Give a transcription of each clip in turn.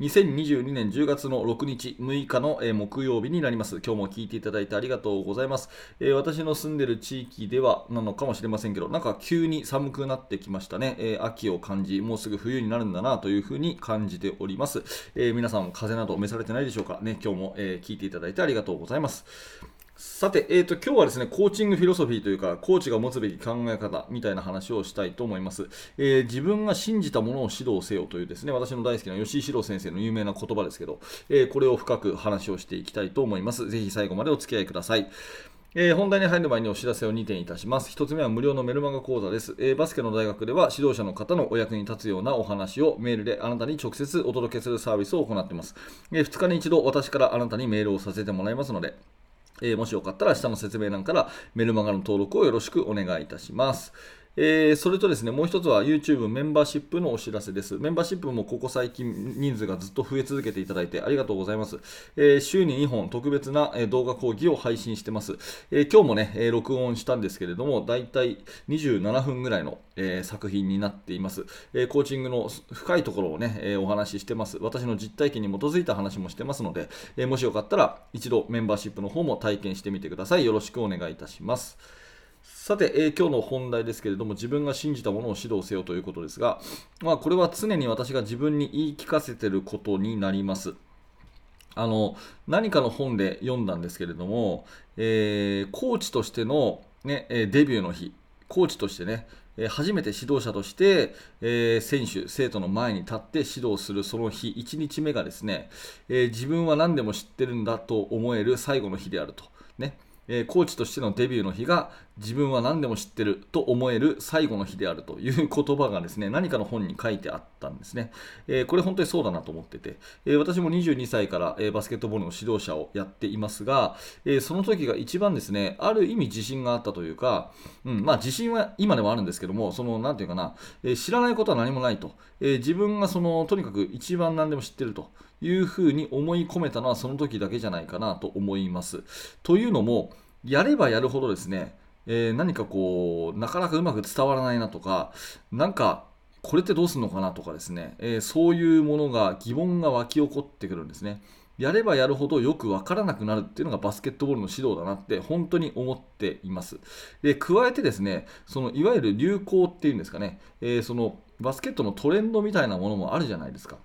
2022年10月の6日、6日の、木曜日になります。今日も聞いていただいてありがとうございます。えー、私の住んでる地域ではなのかもしれませんけど、なんか急に寒くなってきましたね。えー、秋を感じ、もうすぐ冬になるんだなというふうに感じております。え、皆さんも風邪など召されてないでしょうか？ね。今日も、え聞いていただいてありがとうございます。さて、えーと、今日はですね、コーチングフィロソフィーというか、コーチが持つべき考え方みたいな話をしたいと思います。えー、自分が信じたものを指導せよというですね、私の大好きな吉井史郎先生の有名な言葉ですけど、えー、これを深く話をしていきたいと思います。ぜひ最後までお付き合いください。えー、本題に入る前にお知らせを2点いたします。1つ目は無料のメルマガ講座です、えー、バスケの大学では指導者の方のお役に立つようなお話をメールであなたに直接お届けするサービスを行っています。えー、2日に1度私からあなたにメールをさせてもらいますので、えー、もしよかったら下の説明欄からメルマガの登録をよろしくお願いいたします。えー、それとですね、もう一つは YouTube メンバーシップのお知らせです。メンバーシップもここ最近人数がずっと増え続けていただいてありがとうございます。えー、週に2本特別な動画講義を配信してます。えー、今日もね、え録音したんですけれども、だいたい27分ぐらいの、え作品になっています、えコーチングの深いところをね、えお話ししてます。私の実体験に基づいた話もしてますので、えもしよかったら一度メンバーシップの方も体験してみてください。よろしくお願いいたします。さて、えー、今日の本題ですけれども、自分が信じたものを指導せよということですが、まあ、これは常に私が自分に言い聞かせていることになります。あの何かの本で読んだんですけれども、えー、コーチとしての、ね、デビューの日、コーチとしてね、初めて指導者として、えー、選手、生徒の前に立って指導するその日、1日目がですね、えー、自分は何でも知ってるんだと思える最後の日であると。ねえ、コーチとしてのデビューの日が自分は何でも知ってると思える最後の日であるという言葉がですね何かの本に書いてあったんですね、えー、これ本当にそうだなと思ってて、えー、私も22歳から、えバスケットボールの指導者をやっていますが、えその時が一番ですねある意味自信があったというか、うんまあ、自信は今でもあるんですけどもその何て言うかな、え知らないことは何もないと、え自分がそのとにかく一番何でも知ってるというふうに思い込めたのはその時だけじゃないかなと思います。というのも、やればやるほどですね、えー、何かこう、なかなかうまく伝わらないなとか、なんか、これってどうするのかなとかですね、えー、そういうものが、疑問が湧き起こってくるんですね。やればやるほどよくわからなくなるっていうのがバスケットボールの指導だなって本当に思っています。で、加えてですね、そのいわゆる流行っていうんですかね、えー、そのバスケットのトレンドみたいなものもあるじゃないですか。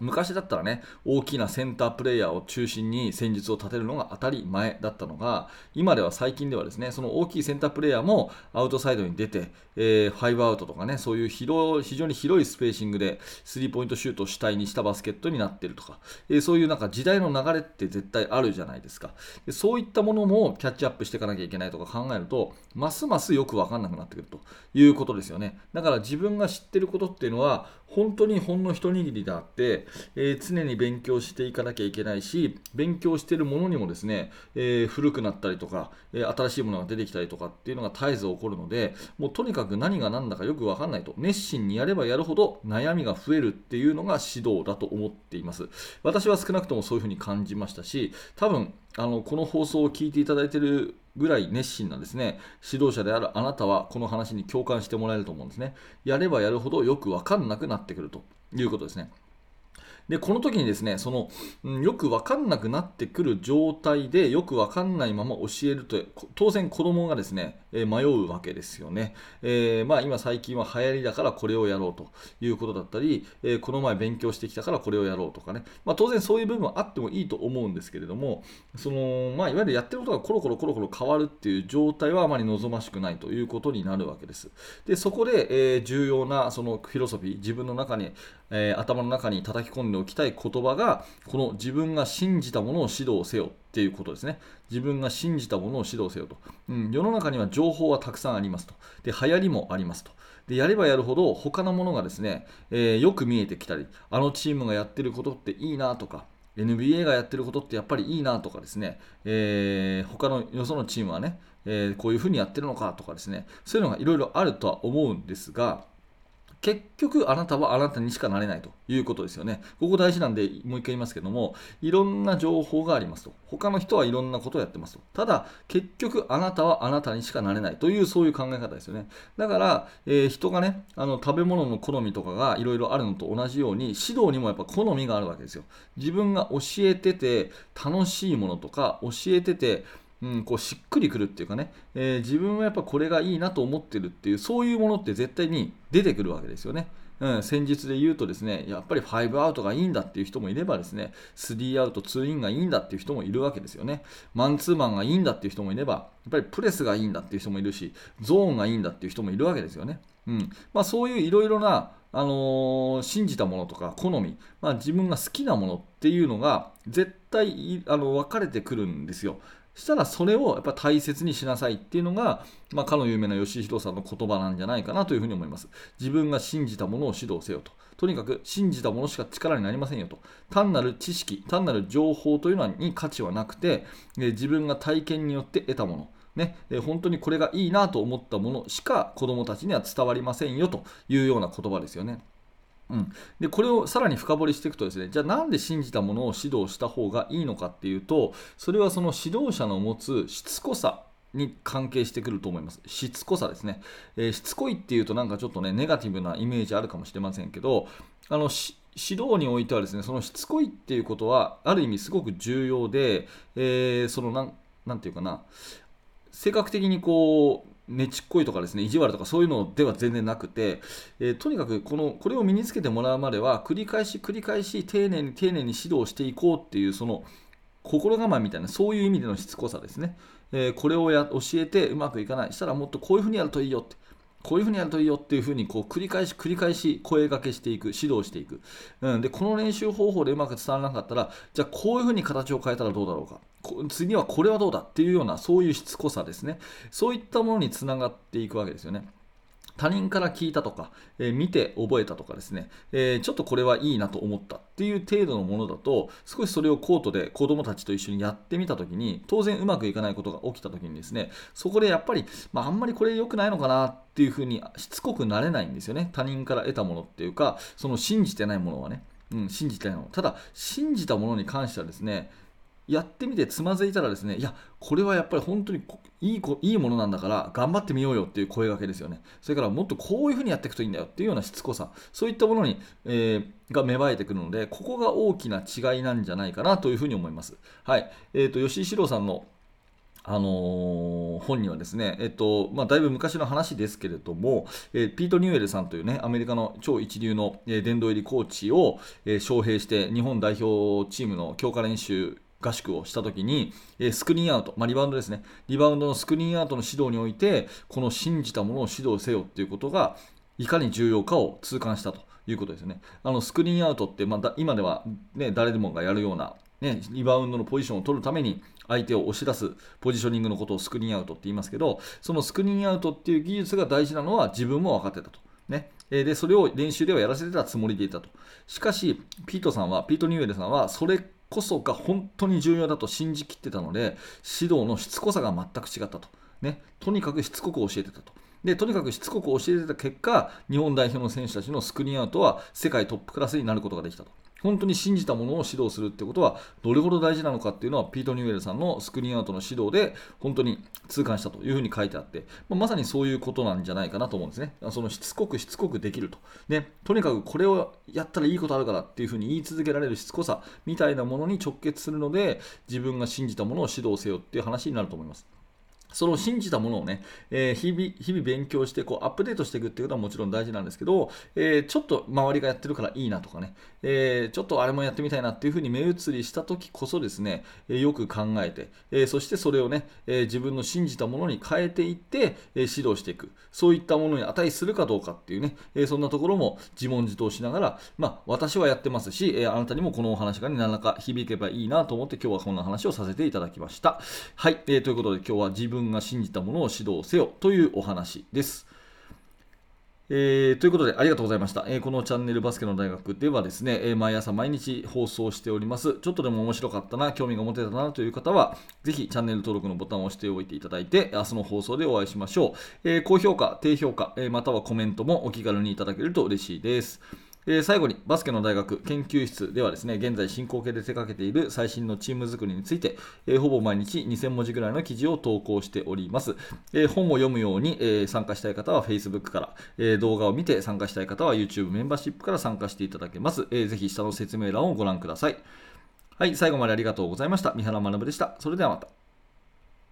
昔だったらね、大きなセンタープレーヤーを中心に戦術を立てるのが当たり前だったのが、今では最近ではですね、その大きいセンタープレーヤーもアウトサイドに出て、えー、5アウトとかね、そういう広非常に広いスペーシングでスリーポイントシュートを主体にしたバスケットになっているとか、えー、そういうなんか時代の流れって絶対あるじゃないですかで。そういったものもキャッチアップしていかなきゃいけないとか考えると、ますますよくわかんなくなってくるということですよね。だから自分が知ってることっていうのは、本当にほんの一握りであって、えー、常に勉強していかなきゃいけないし、勉強しているものにもですね、えー、古くなったりとか、えー、新しいものが出てきたりとかっていうのが絶えず起こるので、もうとにかく何が何だかよくわかんないと、熱心にやればやるほど悩みが増えるっていうのが指導だと思っています。私は少なくともそういうふうに感じましたし、多分あのこの放送を聞いていただいているぐらい熱心なですね。指導者であるあなたはこの話に共感してもらえると思うんですね。やればやるほどよく分かんなくなってくるということですね。で、この時にですね、その、うん、よくわかんなくなってくる状態で、よくわかんないまま教えると、当然子供がですね、えー、迷うわけですよね。えー、まあ今最近は流行りだからこれをやろうということだったり、えー、この前勉強してきたからこれをやろうとかね。まあ当然そういう部分はあってもいいと思うんですけれども、その、まあいわゆるやってることがコロコロコロコロ変わるっていう状態はあまり望ましくないということになるわけです。で、そこで、え重要なそのフィロソフィー、自分の中に、え頭の中に叩き込んでおきたい言葉がこの自分が信じたものを指導せよっていうことですね。自分が信じたものを指導せよと、うん、世の中には情報はたくさんありますと。で流行りもありますと。でやればやるほど他のものがですね、えー、よく見えてきたりあのチームがやってることっていいなとか NBA がやってることってやっぱりいいなとかですね、えー、他のよそのチームはね、えー、こういうふうにやってるのかとかですね、そういうのがいろいろあるとは思うんですが、結局あなたはあなたにしかなれないということですよね。ここ大事なんでもう一回言いますけども、いろんな情報がありますと。他の人はいろんなことをやってますと。ただ、結局あなたはあなたにしかなれないというそういう考え方ですよね。だから、えー、人がね、あの食べ物の好みとかがいろいろあるのと同じように、指導にもやっぱ好みがあるわけですよ。自分が教えてて楽しいものとか、教えてて、うん、こうしっくりくるっていうかね、えー、自分はやっぱこれがいいなと思ってるっていうそういうものって絶対に出てくるわけですよね。うん、戦術で言うとですね、やっぱり5アウトがいいんだっていう人もいればですね、3アウト、2インがいいんだっていう人もいるわけですよね。マンツーマンがいいんだっていう人もいれば、やっぱりプレスがいいんだっていう人もいるし、ゾーンがいいんだっていう人もいるわけですよね。うんまあ、そういういろいろな、あのー、信じたものとか好み、まあ、自分が好きなものっていうのが絶対あの分かれてくるんですよ。したらそれをやっぱ大切にしなさいっていうのが、まあ、かの有名な吉弘さんの言葉なんじゃないかなというふうに思います。自分が信じたものを指導せよと。とにかく信じたものしか力になりませんよと。単なる知識、単なる情報というのに価値はなくて、自分が体験によって得たもの。ね、本当にこれがいいなと思ったものしか子どもたちには伝わりませんよというような言葉ですよね。うん、でこれをさらに深掘りしていくとですねじゃあなんで信じたものを指導した方がいいのかっていうとそれはその指導者の持つしつこさに関係してくると思います。しつこさですね。えー、しつこいっていうとなんかちょっとね、ネガティブなイメージあるかもしれませんけど、あの指導においてはですね、そのしつこいっていうことは、ある意味すごく重要で、えー、そのなん、なんていうかな、性格的にこう、ねちっこいとかですね意地悪とかそういうのでは全然なくて、えー、とにかくこのこれを身につけてもらうまでは繰り返し繰り返し丁寧に丁寧に指導していこうっていうその心構えみたいなそういう意味でのしつこさですね、えー、これをや教えてうまくいかない。したらもっとこういうふうにやるといいよって。こういうふうにやるといいよっていうふうにこう繰り返し繰り返し声がけしていく指導していく、うん、でこの練習方法でうまく伝わらなかったらじゃあこういうふうに形を変えたらどうだろうか。次はこれはどうだっていうようなそういうしつこさですね。そういったものにつながっていくわけですよね。他人から聞いたとか、えー、見て覚えたとかですね、えー、ちょっとこれはいいなと思ったっていう程度のものだと少しそれをコートで子供たちと一緒にやってみた時に当然うまくいかないことが起きた時にですねそこでやっぱり、まあ、あんまりこれ良くないのかなっていうふうにしつこくなれないんですよね。他人から得たものっていうかその信じてないものはね、うん、信じてないの。ただ信じたものに関してはですねやってみてつまずいたらですね、いや、これはやっぱり本当にいいいいものなんだから頑張ってみようよっていう声がけですよね。それからもっとこういうふうにやっていくといいんだよっていうようなしつこさ、そういったものに、えー、が芽生えてくるので、ここが大きな違いなんじゃないかなというふうに思います。はい。えっ、ー、と、吉井史郎さんのあのー、本にはですね、えっとまあ、だいぶ昔の話ですけれども、えー、ピート・ニューエルさんというね、アメリカの超一流の、え、殿堂入りコーチを、えー、招聘して日本代表チームの強化練習合宿をしたときに、えスクリーンアウト、まあ、リバウンドですね、リバウンドのスクリーンアウトの指導において、この信じたものを指導せよっていうことが、いかに重要かを痛感したということですね。あのスクリーンアウトって、まあ、今では、ね、誰でもがやるような、ね、リバウンドのポジションを取るために、相手を押し出すポジショニングのことをスクリーンアウトって言いますけど、そのスクリーンアウトっていう技術が大事なのは自分も分かってたと。ね、でそれを練習ではやらせてたつもりでいたと。しかし、ピートさんは、ピート・ニューエルさんは、それこそが本当に重要だと信じきってたので指導のしつこさが全く違ったと、ね、とにかくしつこく教えてたと。でとにかくしつこく教えてた結果日本代表の選手たちのスクリーンアウトは世界トップクラスになることができたと。本当に信じたものを指導するってことはどれほど大事なのかっていうのはピート・ニューエルさんのスクリーンアウトの指導で本当に痛感したというふうに書いてあって、まあ、まさにそういうことなんじゃないかなと思うんですね。そのしつこくしつこくできると。ね、とにかくこれをやったらいいことあるからっていうふうに言い続けられるしつこさみたいなものに直結するので自分が信じたものを指導せよっていう話になると思います。その信じたものをね、えー、日々日々勉強してこうアップデートしていくっていうことはもちろん大事なんですけど、えー、ちょっと周りがやってるからいいなとかね、えー、ちょっとあれもやってみたいなっていうふうに目移りした時こそですね、えよく考えて、えそしてそれをね、え自分の信じたものに変えていって、え指導していく。そういったものに値するかどうかっていうね、えそんなところも自問自答しながら、まあ、私はやってますし、えあなたにもこのお話が、ね、何らか響けばいいなと思って今日はこんな話をさせていただきました。はい、え、ということで今日は自分が信じたものを指導せよというお話です。えーということで、ありがとうございました。えーこのチャンネルバスケの大学ではですね、えー毎朝毎日放送しております。ちょっとでも面白かったな、興味が持てたなという方は、ぜひチャンネル登録のボタンを押しておいていただいて、明日の放送でお会いしましょう。え高評価、低評価、えまたはコメントもお気軽にいただけると嬉しいです。えー最後にバスケの大学研究室ではですね現在進行形で手掛けている最新のチーム作りについて、えーほぼ毎日2000文字ぐらいの記事を投稿しております、えー本を読むように、えー参加したい方は Facebook から、えー動画を見て参加したい方は YouTube メンバーシップから参加していただけます、えーぜひ下の説明欄をご覧ください。はい最後までありがとうございました。三原学でした。それではまた。